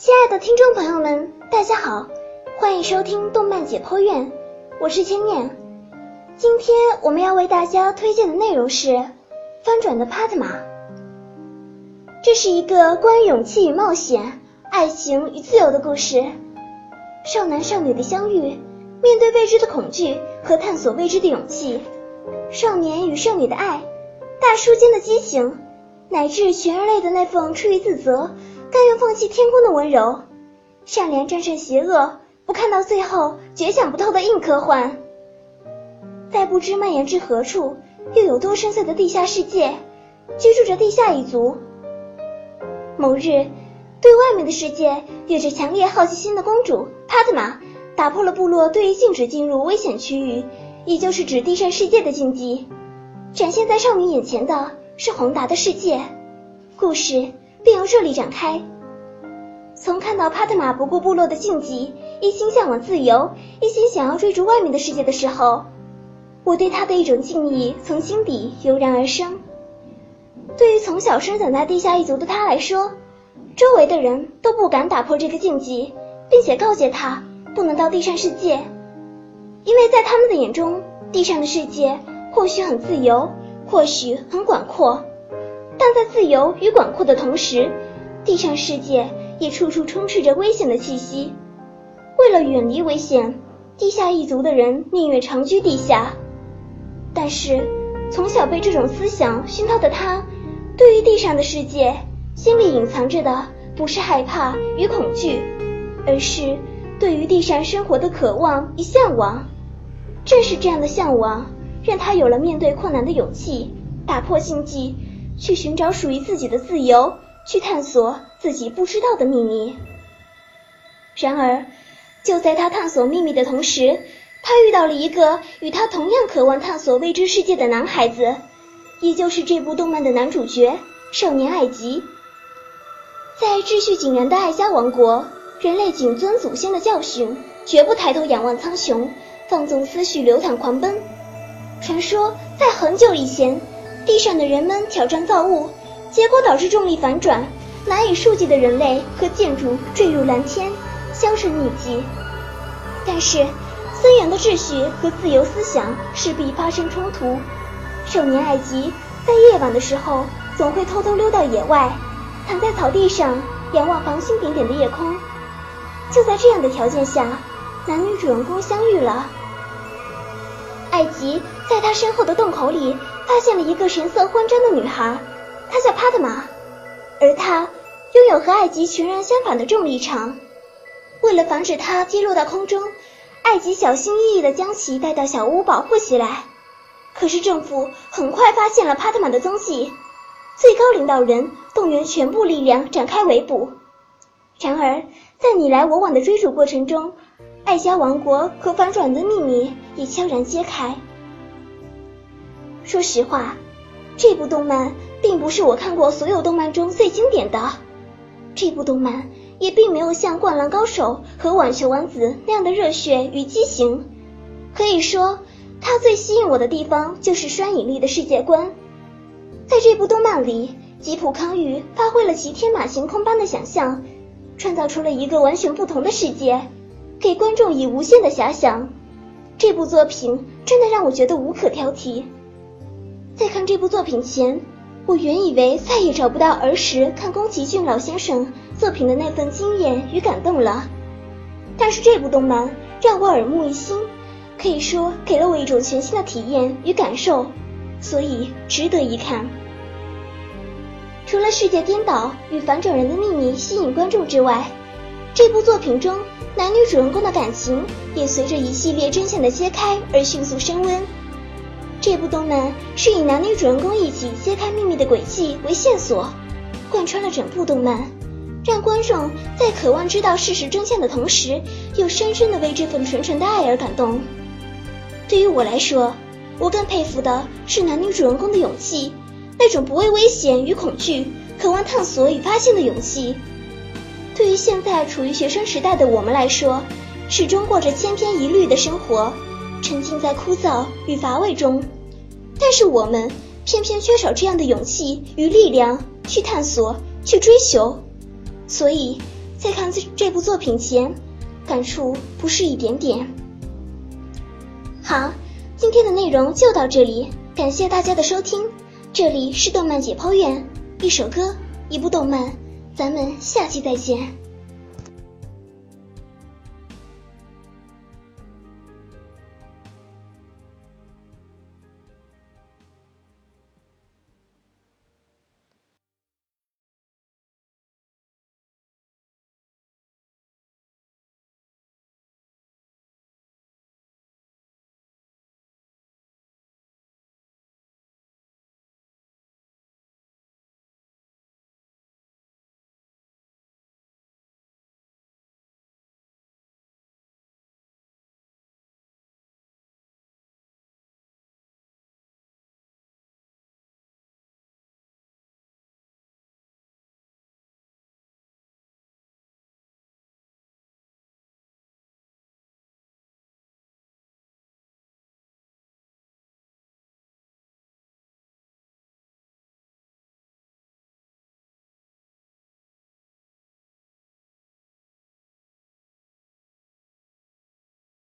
亲爱的听众朋友们，大家好，欢迎收听动漫解剖院，我是千念。今天我们要为大家推荐的内容是《翻转的帕特玛》。这是一个关于勇气与冒险、爱情与自由的故事。少男少女的相遇，面对未知的恐惧和探索未知的勇气，少年与少女的爱，大叔间的激情，乃至全人类的那份出于自责。甘愿放弃天空的温柔，善良战胜邪恶，不看到最后，绝想不透的硬科幻。在不知蔓延至何处，又有多深邃的地下世界，居住着地下一族。某日，对外面的世界有着强烈好奇心的公主帕特玛，打破了部落对于禁止进入危险区域，也就是指地上世界的禁忌。展现在少女眼前的是宏大的世界。故事。并由这里展开。从看到帕特玛不顾部落的禁忌，一心向往自由，一心想要追逐外面的世界的时候，我对他的一种敬意从心底油然而生。对于从小生长在地下一族的他来说，周围的人都不敢打破这个禁忌，并且告诫他不能到地上世界，因为在他们的眼中，地上的世界或许很自由，或许很广阔。但在自由与广阔的同时，地上世界也处处充斥着危险的气息。为了远离危险，地下一族的人宁愿长居地下。但是，从小被这种思想熏陶的他，对于地上的世界，心里隐藏着的不是害怕与恐惧，而是对于地上生活的渴望与向往。正是这样的向往，让他有了面对困难的勇气，打破禁忌。去寻找属于自己的自由，去探索自己不知道的秘密。然而，就在他探索秘密的同时，他遇到了一个与他同样渴望探索未知世界的男孩子，也就是这部动漫的男主角少年艾吉。在秩序井然的艾迦王国，人类谨遵祖先的教训，绝不抬头仰望苍穹，放纵思绪流淌狂奔。传说在很久以前。地上的人们挑战造物，结果导致重力反转，难以数计的人类和建筑坠入蓝天，销声匿迹。但是，森严的秩序和自由思想势必发生冲突。少年艾吉在夜晚的时候总会偷偷溜到野外，躺在草地上仰望繁星点点的夜空。就在这样的条件下，男女主人公相遇了。艾吉在他身后的洞口里发现了一个神色慌张的女孩，她叫帕特玛，而她拥有和艾吉全然相反的重力场。为了防止她跌落到空中，艾吉小心翼翼地将其带到小屋保护起来。可是政府很快发现了帕特玛的踪迹，最高领导人动员全部力量展开围捕。然而，在你来我往的追逐过程中，艾迦王国和反转的秘密也悄然揭开。说实话，这部动漫并不是我看过所有动漫中最经典的。这部动漫也并没有像《灌篮高手》和《网球王子》那样的热血与激情。可以说，它最吸引我的地方就是双引力的世界观。在这部动漫里，吉普康裕发挥了其天马行空般的想象，创造出了一个完全不同的世界。给观众以无限的遐想，这部作品真的让我觉得无可挑剔。在看这部作品前，我原以为再也找不到儿时看宫崎骏老先生作品的那份惊艳与感动了。但是这部动漫让我耳目一新，可以说给了我一种全新的体验与感受，所以值得一看。除了世界颠倒与反转人的秘密吸引观众之外，这部作品中。男女主人公的感情也随着一系列真相的揭开而迅速升温。这部动漫是以男女主人公一起揭开秘密的轨迹为线索，贯穿了整部动漫，让观众在渴望知道事实真相的同时，又深深的为这份纯纯的爱而感动。对于我来说，我更佩服的是男女主人公的勇气，那种不畏危险与恐惧，渴望探索与发现的勇气。对于现在处于学生时代的我们来说，始终过着千篇一律的生活，沉浸在枯燥与乏味中。但是我们偏偏缺少这样的勇气与力量去探索、去追求。所以，在看这这部作品前，感触不是一点点。好，今天的内容就到这里，感谢大家的收听。这里是动漫解剖院，一首歌，一部动漫，咱们下期再见。